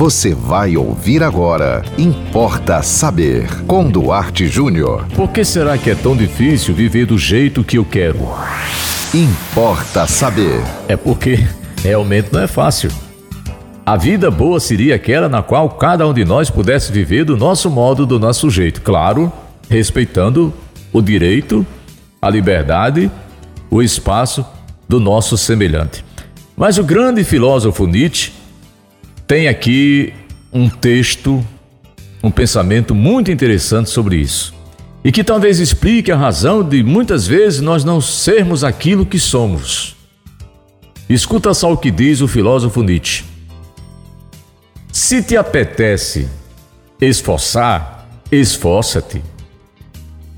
Você vai ouvir agora. Importa saber. Com Duarte Júnior. Por que será que é tão difícil viver do jeito que eu quero? Importa saber. É porque realmente não é fácil. A vida boa seria aquela na qual cada um de nós pudesse viver do nosso modo, do nosso jeito. Claro, respeitando o direito, a liberdade, o espaço do nosso semelhante. Mas o grande filósofo Nietzsche tem aqui um texto, um pensamento muito interessante sobre isso. E que talvez explique a razão de muitas vezes nós não sermos aquilo que somos. Escuta só o que diz o filósofo Nietzsche. Se te apetece esforçar, esforça-te.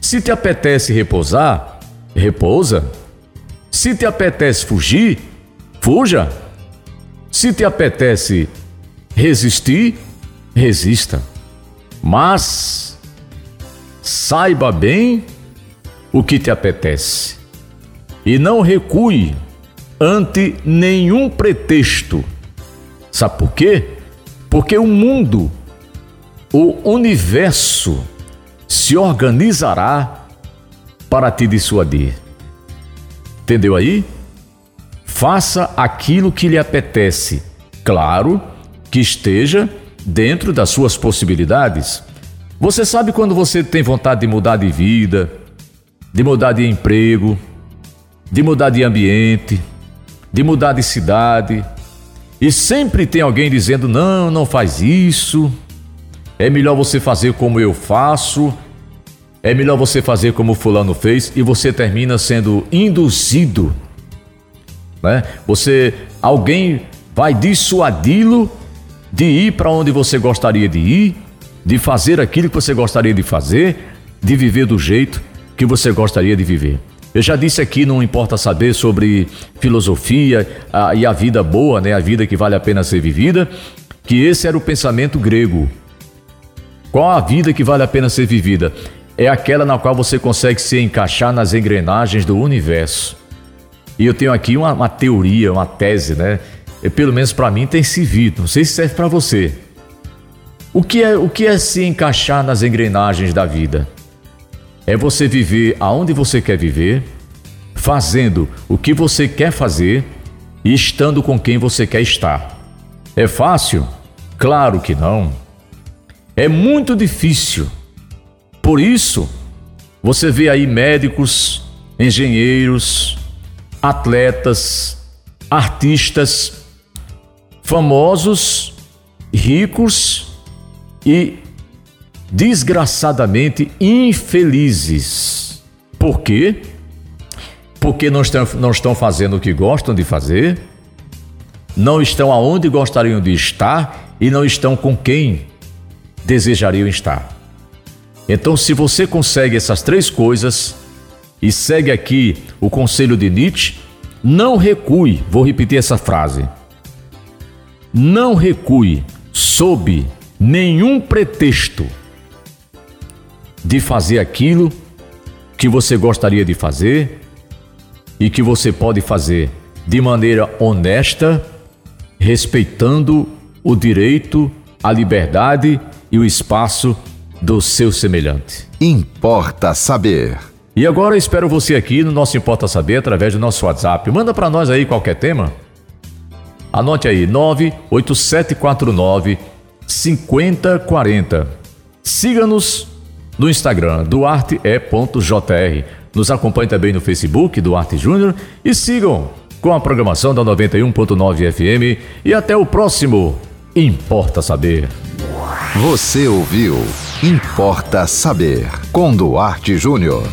Se te apetece repousar, repousa. Se te apetece fugir, fuja. Se te apetece resistir, resista. Mas saiba bem o que te apetece e não recue ante nenhum pretexto. Sabe por quê? Porque o mundo, o universo, se organizará para te dissuadir. Entendeu aí? Faça aquilo que lhe apetece. Claro que esteja dentro das suas possibilidades. Você sabe quando você tem vontade de mudar de vida, de mudar de emprego, de mudar de ambiente, de mudar de cidade, e sempre tem alguém dizendo: não, não faz isso, é melhor você fazer como eu faço, é melhor você fazer como Fulano fez, e você termina sendo induzido. Né? Você, alguém vai dissuadi-lo de ir para onde você gostaria de ir, de fazer aquilo que você gostaria de fazer, de viver do jeito que você gostaria de viver. Eu já disse aqui, não importa saber sobre filosofia a, e a vida boa, né, a vida que vale a pena ser vivida, que esse era o pensamento grego. Qual a vida que vale a pena ser vivida? É aquela na qual você consegue se encaixar nas engrenagens do universo. E eu tenho aqui uma, uma teoria, uma tese, né? Pelo menos para mim, tem servido. Não sei se serve para você. O que, é, o que é se encaixar nas engrenagens da vida? É você viver aonde você quer viver, fazendo o que você quer fazer e estando com quem você quer estar. É fácil? Claro que não. É muito difícil. Por isso, você vê aí médicos, engenheiros, atletas, artistas famosos, ricos e desgraçadamente infelizes. Por quê? Porque não estão, não estão fazendo o que gostam de fazer, não estão aonde gostariam de estar e não estão com quem desejariam estar. Então, se você consegue essas três coisas e segue aqui o conselho de Nietzsche, não recue. Vou repetir essa frase não recue sob nenhum pretexto de fazer aquilo que você gostaria de fazer e que você pode fazer de maneira honesta, respeitando o direito, a liberdade e o espaço do seu semelhante. Importa saber. E agora espero você aqui no nosso Importa Saber através do nosso WhatsApp. Manda para nós aí qualquer tema Anote aí, 98749 5040. Siga-nos no Instagram, duarte.jr. Nos acompanhe também no Facebook, Duarte Júnior, e sigam com a programação da 91.9 FM. E até o próximo Importa Saber. Você ouviu Importa Saber com Duarte Júnior.